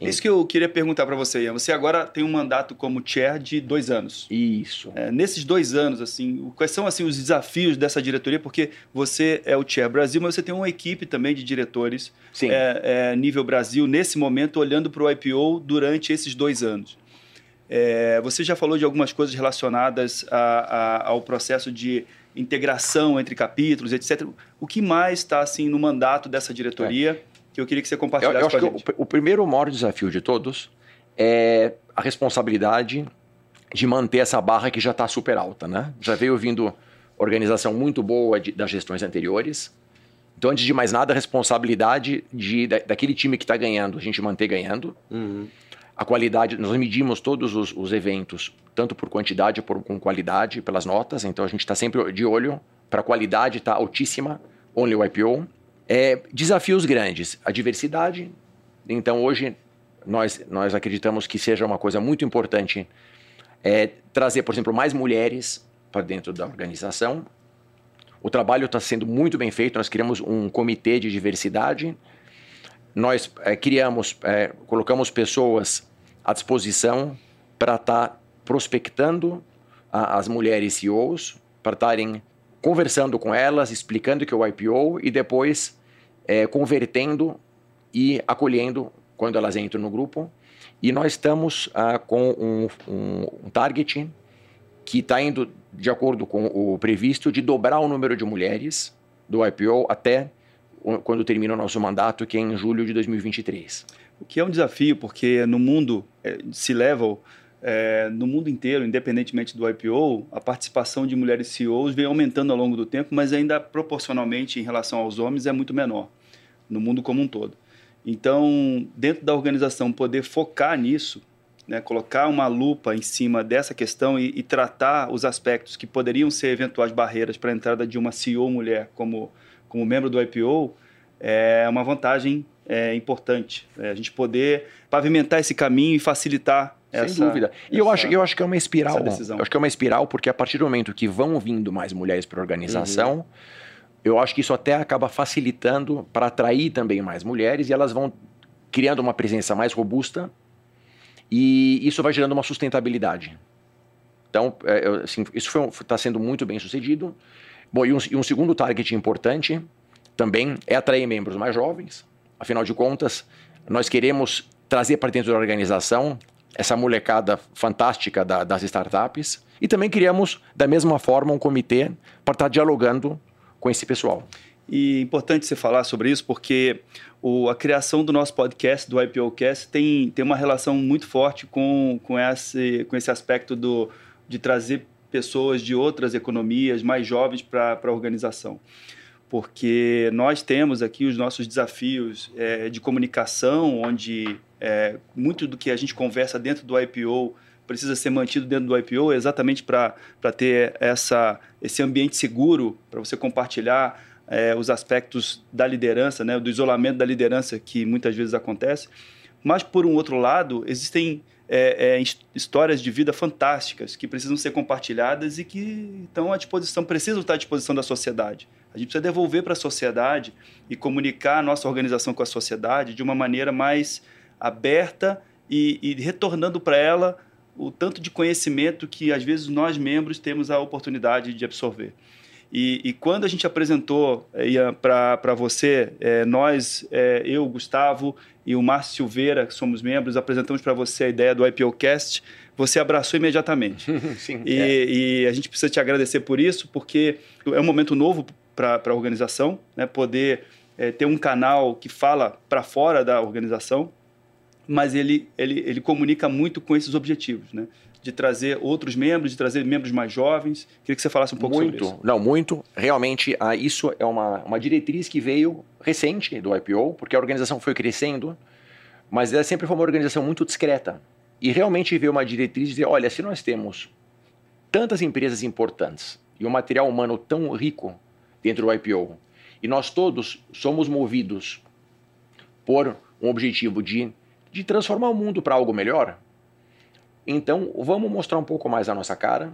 Isso que eu queria perguntar para você, Ian. Você agora tem um mandato como chair de dois anos. Isso. É, nesses dois anos, assim, quais são assim os desafios dessa diretoria? Porque você é o chair Brasil, mas você tem uma equipe também de diretores Sim. É, é, nível Brasil nesse momento olhando para o IPO durante esses dois anos. É, você já falou de algumas coisas relacionadas a, a, ao processo de integração entre capítulos, etc. O que mais está assim no mandato dessa diretoria? Que eu queria que você compartilhasse eu, eu acho com a gente. Que o, o primeiro maior desafio de todos é a responsabilidade de manter essa barra que já está super alta, né? Já veio vindo organização muito boa de, das gestões anteriores. Então, antes de mais nada, a responsabilidade de, da, daquele time que está ganhando, a gente manter ganhando. Uhum. A qualidade, nós medimos todos os, os eventos, tanto por quantidade por com qualidade, pelas notas. Então, a gente está sempre de olho para a qualidade estar tá altíssima, only o IPO. É, desafios grandes, a diversidade. Então, hoje, nós, nós acreditamos que seja uma coisa muito importante é, trazer, por exemplo, mais mulheres para dentro da organização. O trabalho está sendo muito bem feito, nós criamos um comitê de diversidade, nós é, criamos, é, colocamos pessoas à disposição para estar tá prospectando a, as mulheres CEOs, para estarem conversando com elas, explicando que é o IPO e depois é, convertendo e acolhendo quando elas entram no grupo. E nós estamos ah, com um, um, um target que está indo de acordo com o previsto de dobrar o número de mulheres do IPO até quando termina o nosso mandato, que é em julho de 2023. O que é um desafio, porque no mundo é, C-level é, no mundo inteiro, independentemente do IPO, a participação de mulheres CEOs vem aumentando ao longo do tempo, mas ainda proporcionalmente em relação aos homens é muito menor, no mundo como um todo. Então, dentro da organização, poder focar nisso, né, colocar uma lupa em cima dessa questão e, e, tratar os aspectos que poderiam ser eventuais barreiras para a entrada de uma CEO mulher como, como membro do IPO, é uma vantagem é, importante. É, a gente poder pavimentar esse caminho e facilitar sem essa, dúvida. E eu, acho, eu acho que é uma espiral. Eu acho que é uma espiral, porque a partir do momento que vão vindo mais mulheres para a organização, uhum. eu acho que isso até acaba facilitando para atrair também mais mulheres e elas vão criando uma presença mais robusta E isso vai gerando uma sustentabilidade. Então, é, assim, isso está sendo muito bem sucedido. Bom, e um, e um segundo target importante também é atrair membros mais jovens. Afinal de contas, nós queremos trazer para dentro da organização essa molecada fantástica da, das startups e também criamos, da mesma forma, um comitê para estar dialogando com esse pessoal. E é importante você falar sobre isso porque o, a criação do nosso podcast, do IPOcast, tem, tem uma relação muito forte com, com, esse, com esse aspecto do, de trazer pessoas de outras economias mais jovens para a organização porque nós temos aqui os nossos desafios é, de comunicação, onde é, muito do que a gente conversa dentro do IPO precisa ser mantido dentro do IPO, exatamente para ter essa, esse ambiente seguro para você compartilhar é, os aspectos da liderança, né, do isolamento da liderança que muitas vezes acontece. Mas, por um outro lado, existem é, é, histórias de vida fantásticas que precisam ser compartilhadas e que estão à disposição, precisam estar à disposição da sociedade. A gente precisa devolver para a sociedade e comunicar a nossa organização com a sociedade de uma maneira mais aberta e, e retornando para ela o tanto de conhecimento que às vezes nós membros temos a oportunidade de absorver. E, e, quando a gente apresentou eh, para você, é, nós, é, eu, Gustavo e o Márcio Silveira, que somos membros, apresentamos para você a ideia do IPOcast, você abraçou imediatamente. Sim, e, é. e, a gente precisa te agradecer por isso, porque é um momento novo para a organização, né? poder é, ter um canal que fala para fora da organização, mas ele, ele, ele comunica muito com esses objetivos, né? de trazer outros membros, de trazer membros mais jovens. Queria que você falasse um pouco muito, sobre isso. Não, muito. Realmente, ah, isso é uma, uma diretriz que veio recente do IPO, porque a organização foi crescendo, mas ela sempre foi uma organização muito discreta. E realmente veio uma diretriz de dizer, olha, se nós temos tantas empresas importantes e um material humano tão rico dentro do IPO, e nós todos somos movidos por um objetivo de, de transformar o mundo para algo melhor, então, vamos mostrar um pouco mais a nossa cara,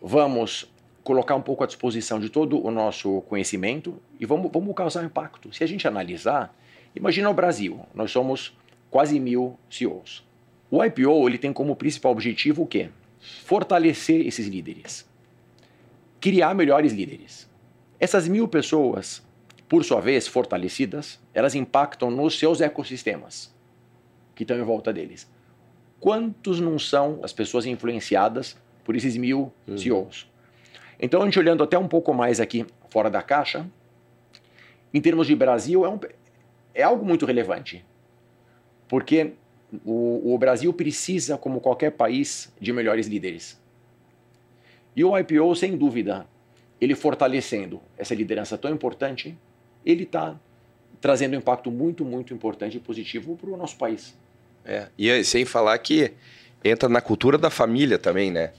vamos colocar um pouco à disposição de todo o nosso conhecimento e vamos, vamos causar impacto. Se a gente analisar, imagina o Brasil, nós somos quase mil CEOs. O IPO ele tem como principal objetivo o quê? Fortalecer esses líderes, criar melhores líderes. Essas mil pessoas, por sua vez, fortalecidas, elas impactam nos seus ecossistemas que estão em volta deles quantos não são as pessoas influenciadas por esses mil uhum. CEOs. Então, a gente olhando até um pouco mais aqui fora da caixa, em termos de Brasil, é, um, é algo muito relevante. Porque o, o, Brasil precisa, como qualquer país, de melhores líderes. E o IPO, sem dúvida, ele fortalecendo essa liderança tão importante, ele está trazendo um impacto muito, muito importante e positivo para o nosso país. É, e sem falar que entra na cultura da família também, né?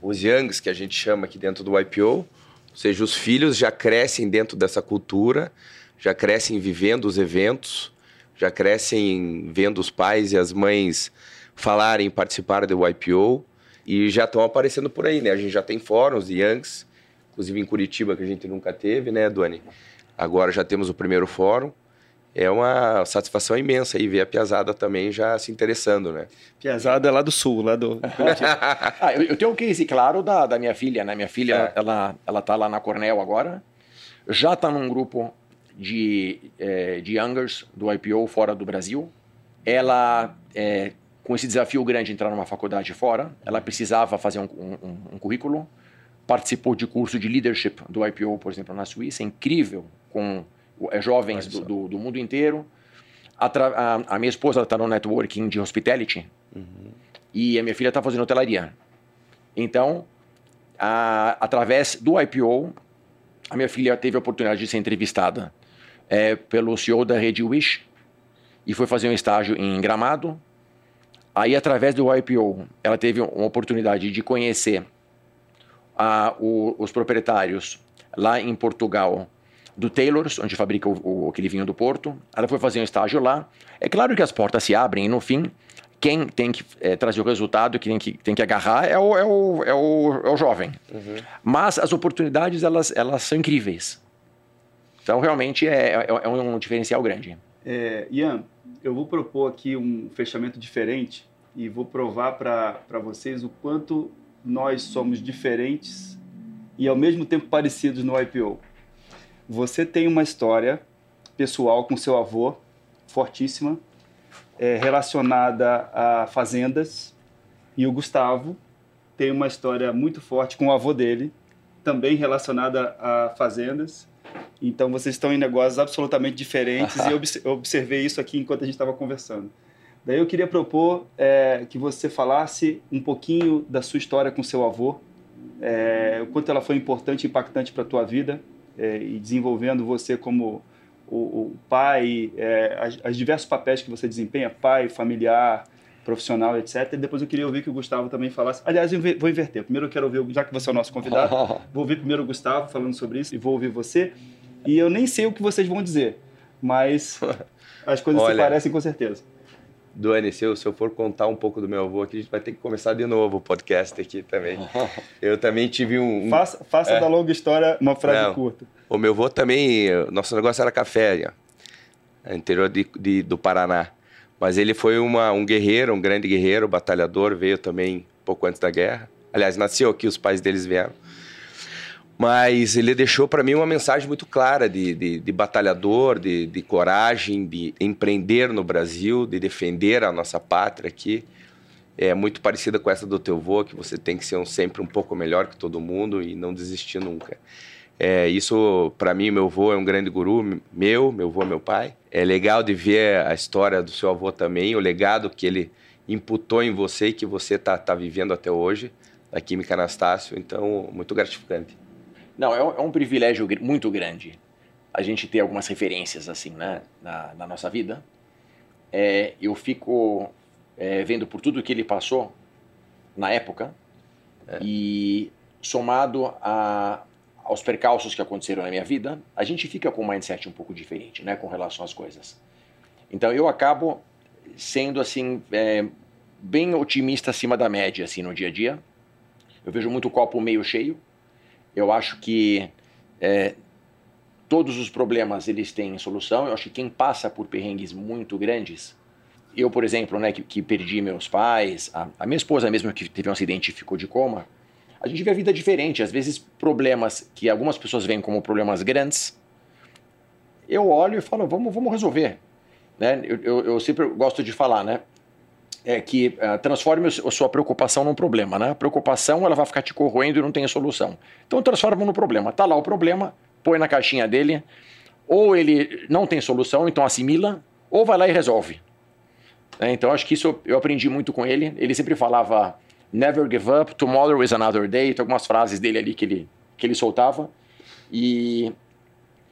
Os youngs, que a gente chama aqui dentro do IPO, ou seja, os filhos já crescem dentro dessa cultura, já crescem vivendo os eventos, já crescem vendo os pais e as mães falarem, participar do IPO e já estão aparecendo por aí, né? A gente já tem fóruns de Youngs, inclusive em Curitiba, que a gente nunca teve, né, Duane? Agora já temos o primeiro fórum é uma satisfação imensa aí ver a Piazada também já se interessando, né? Piazada é lá do sul, lá do. ah, eu, eu, tenho um case claro da, da minha filha, né? Minha filha, é. ela, ela tá lá na Cornell agora, já está num grupo de, é, de youngers do IPO fora do Brasil. Ela, é, com esse desafio grande de entrar numa faculdade fora, ela precisava fazer um, um, um currículo, participou de curso de leadership do IPO, por exemplo, na Suíça, incrível, com é, jovens do, do, do, mundo inteiro. A, a, a minha esposa está no networking de hospitality uhum. e a minha filha está fazendo hotelaria. Então, a, através do IPO, a minha filha teve a oportunidade de ser entrevistada é, pelo CEO da rede Wish e foi fazer um estágio em Gramado. Aí, através do IPO, ela teve uma oportunidade de conhecer a, o, os proprietários lá em Portugal do Taylor's, onde fabrica o, o, aquele vinho do Porto. Ela foi fazer um estágio lá. É claro que as portas se abrem e no fim quem tem que é, trazer o resultado, quem tem que, tem que agarrar é o, é o, é o, é o jovem. Uhum. Mas as oportunidades, elas, elas são incríveis. Então, realmente, é, é, é um diferencial grande. É, Ian, eu vou propor aqui um fechamento diferente e vou provar para vocês o quanto nós somos diferentes e ao mesmo tempo parecidos no IPO. Você tem uma história pessoal com seu avô fortíssima, é, relacionada a fazendas, e o Gustavo tem uma história muito forte com o avô dele, também relacionada a fazendas. Então vocês estão em negócios absolutamente diferentes e eu observei isso aqui enquanto a gente estava conversando. Daí eu queria propor é, que você falasse um pouquinho da sua história com seu avô, é, o quanto ela foi importante e impactante para a tua vida é, e desenvolvendo você como o, o pai, é, as, as, diversos papéis que você desempenha, pai, familiar, profissional, etc. E depois eu queria ouvir que o Gustavo também falasse. Aliás, eu vou inverter. Primeiro eu quero ouvir, já que você é o nosso convidado, vou ouvir primeiro o Gustavo falando sobre isso e vou ouvir você. E eu nem sei o que vocês vão dizer, mas as coisas Olha, se parecem com certeza. Duane, se eu, se eu for contar um pouco do meu avô aqui, a gente vai ter que começar de novo o podcast aqui também. Eu também tive um... um faça faça é, da longa história uma frase não, curta. O meu avô também, nosso negócio era café, ó, interior de, de, do Paraná. Mas ele foi uma, um guerreiro, um grande guerreiro, batalhador, veio também pouco antes da guerra. Aliás, nasceu aqui, os pais deles vieram. Mas ele deixou para mim uma mensagem muito clara de, de, de batalhador, de, de, coragem, de empreender no Brasil, de defender a nossa pátria aqui. É muito parecida com essa do teu avô, que você tem que ser um, sempre um pouco melhor que todo mundo e não desistir nunca. É, isso, para mim, meu avô é um grande guru meu, meu avô é meu pai. É legal de ver a história do seu avô também, o legado que ele imputou em você e que você está tá vivendo até hoje, da Química Anastácio. Então, muito gratificante. Não, é um, é um privilégio muito grande a gente ter algumas referências assim né, na, na nossa vida. É, eu fico é, vendo por tudo que ele passou na época é. e somado a, aos percalços que aconteceram na minha vida, a gente fica com um mindset um pouco diferente, né, com relação às coisas. Então eu acabo sendo assim é, bem otimista acima da média assim no dia a dia. Eu vejo muito copo meio cheio. Eu acho que é, todos os problemas eles têm solução. Eu acho que quem passa por perrengues muito grandes, eu por exemplo, né, que, que perdi meus pais, a, a minha esposa mesmo que teve um acidente e ficou de coma a gente vê a vida diferente. Às vezes, problemas que algumas pessoas veem como problemas grandes, eu olho e falo, vamos, vamos resolver. Né? Eu, eu, eu sempre gosto de falar, né? É que uh, transforme a sua preocupação num problema, né? A preocupação ela vai ficar te corroendo e não tem solução. Então transforma no problema. Tá lá o problema, põe na caixinha dele, ou ele não tem solução, então assimila, ou vai lá e resolve. Né? Então acho que isso eu aprendi muito com ele. Ele sempre falava Never give up, tomorrow is another day. Tem algumas frases dele ali que ele, que ele soltava. E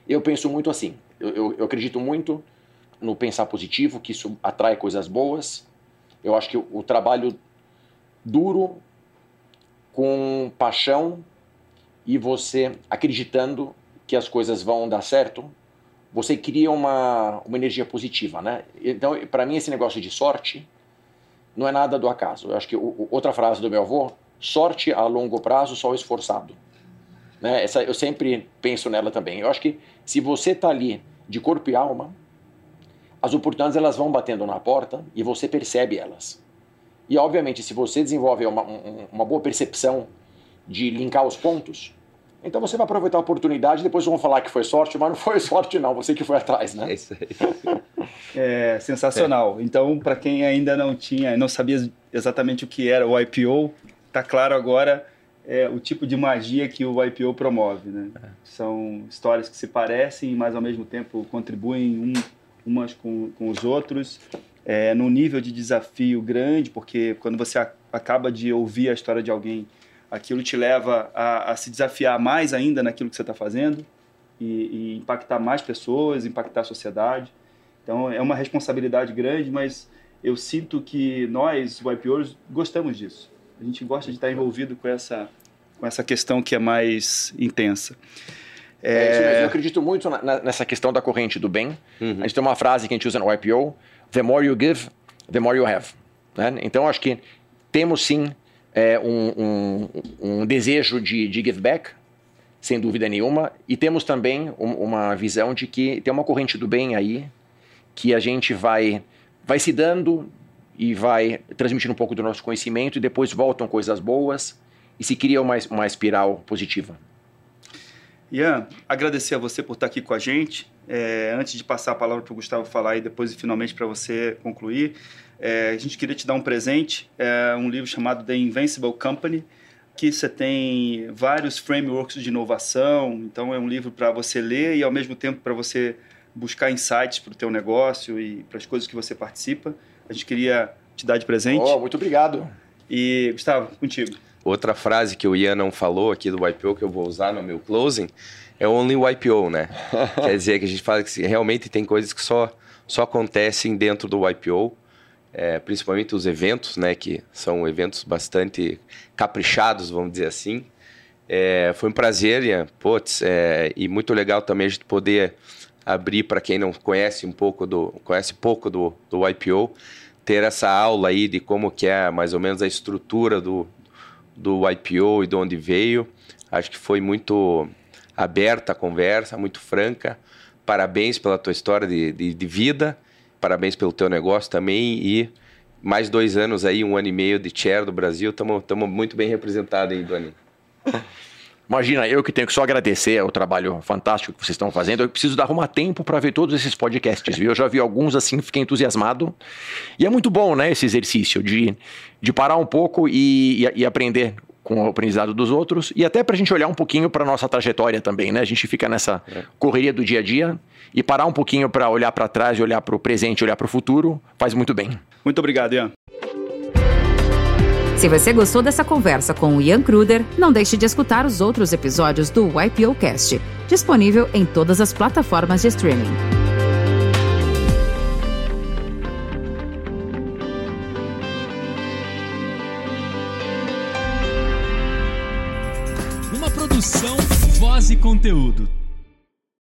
eu penso muito assim. Eu, eu, eu acredito muito no pensar positivo, que isso atrai coisas boas. Eu acho que o, trabalho duro, com paixão e você acreditando que as coisas vão dar certo, você cria uma, uma energia positiva, né? Então, para mim, esse negócio de sorte não é nada do acaso. Eu acho que o, outra frase do meu avô, sorte a longo prazo, só o esforçado. Né? Essa, eu sempre penso nela também. Eu acho que se você está ali de corpo e alma, as oportunidades elas vão batendo na porta e você percebe elas. E obviamente, se você desenvolve uma, uma boa percepção de linkar os pontos, então você vai aproveitar a oportunidade, depois vão falar que foi sorte, mas não foi sorte não, você que foi atrás, né? É isso aí. é sensacional. É. Então, para quem ainda não tinha, não sabia exatamente o que era o IPO, tá claro agora é, o tipo de magia que o IPO promove, né? É. São histórias que se parecem, mas ao mesmo tempo contribuem um, umas com, com os outros. É, num nível de desafio grande, porque quando você a, acaba de ouvir a história de alguém aquilo te leva a, a se desafiar mais ainda naquilo que você está fazendo e, e, impactar mais pessoas, impactar a sociedade. Então é uma responsabilidade grande, mas eu sinto que nós, o IPOs, gostamos disso. A gente gosta de estar envolvido com essa, com essa questão que é mais intensa. É... É eu acredito muito na, nessa questão da corrente do bem. Uhum. A gente tem uma frase que a gente usa no IPO: The more you give, the more you have. Né? Então acho que temos sim é, um, um, um, desejo de, de give back, sem dúvida nenhuma, e temos também um, uma visão de que tem uma corrente do bem aí, que a gente vai, vai se dando e vai transmitindo um pouco do nosso conhecimento e depois voltam coisas boas e se cria uma, uma espiral positiva. Ian, agradecer a você por estar aqui com a gente. É, antes de passar a palavra para o Gustavo falar e depois finalmente para você concluir, é, a gente queria te dar um presente, é um livro chamado The Invincible Company, que você tem vários frameworks de inovação, então é um livro para você ler e ao mesmo tempo para você buscar insights para o teu negócio e para as coisas que você participa. A gente queria te dar de presente. Oh, muito obrigado. E, Gustavo, contigo. Outra frase que o Ian não falou aqui do YPO, que eu vou usar no meu closing, é only YPO, né? Quer dizer que a gente fala que realmente tem coisas que só, só acontecem dentro do YPO é, principalmente os eventos, né, que são eventos bastante caprichados, vamos dizer assim. É, foi um prazer, Ian, putz, é, e muito legal também a gente poder abrir para quem não conhece um pouco do conhece pouco do, do IPO, ter essa aula aí de como que é mais ou menos a estrutura do, do IPO e de onde veio. Acho que foi muito aberta a conversa, muito franca. Parabéns pela tua história de, de, de vida parabéns pelo teu negócio também e mais dois anos aí, um ano e meio de chair do Brasil, estamos muito bem representados aí, Doni. Imagina, eu que tenho que só agradecer o trabalho fantástico que vocês estão fazendo. Eu preciso dar arrumar tempo para ver todos esses podcasts, viu? Eu já vi alguns assim, fiquei entusiasmado. E é muito bom, né, esse exercício de, de parar um pouco e, e, e aprender com o aprendizado dos outros e até para a gente olhar um pouquinho para nossa trajetória também, né? A gente fica nessa é. correria do dia a dia e parar um pouquinho para olhar para trás, olhar para o presente, olhar para o futuro, faz muito bem. Muito obrigado, Ian. Se você gostou dessa conversa com o Ian Kruder, não deixe de escutar os outros episódios do YPO Cast, disponível em todas as plataformas de streaming. Uma produção, voz e conteúdo.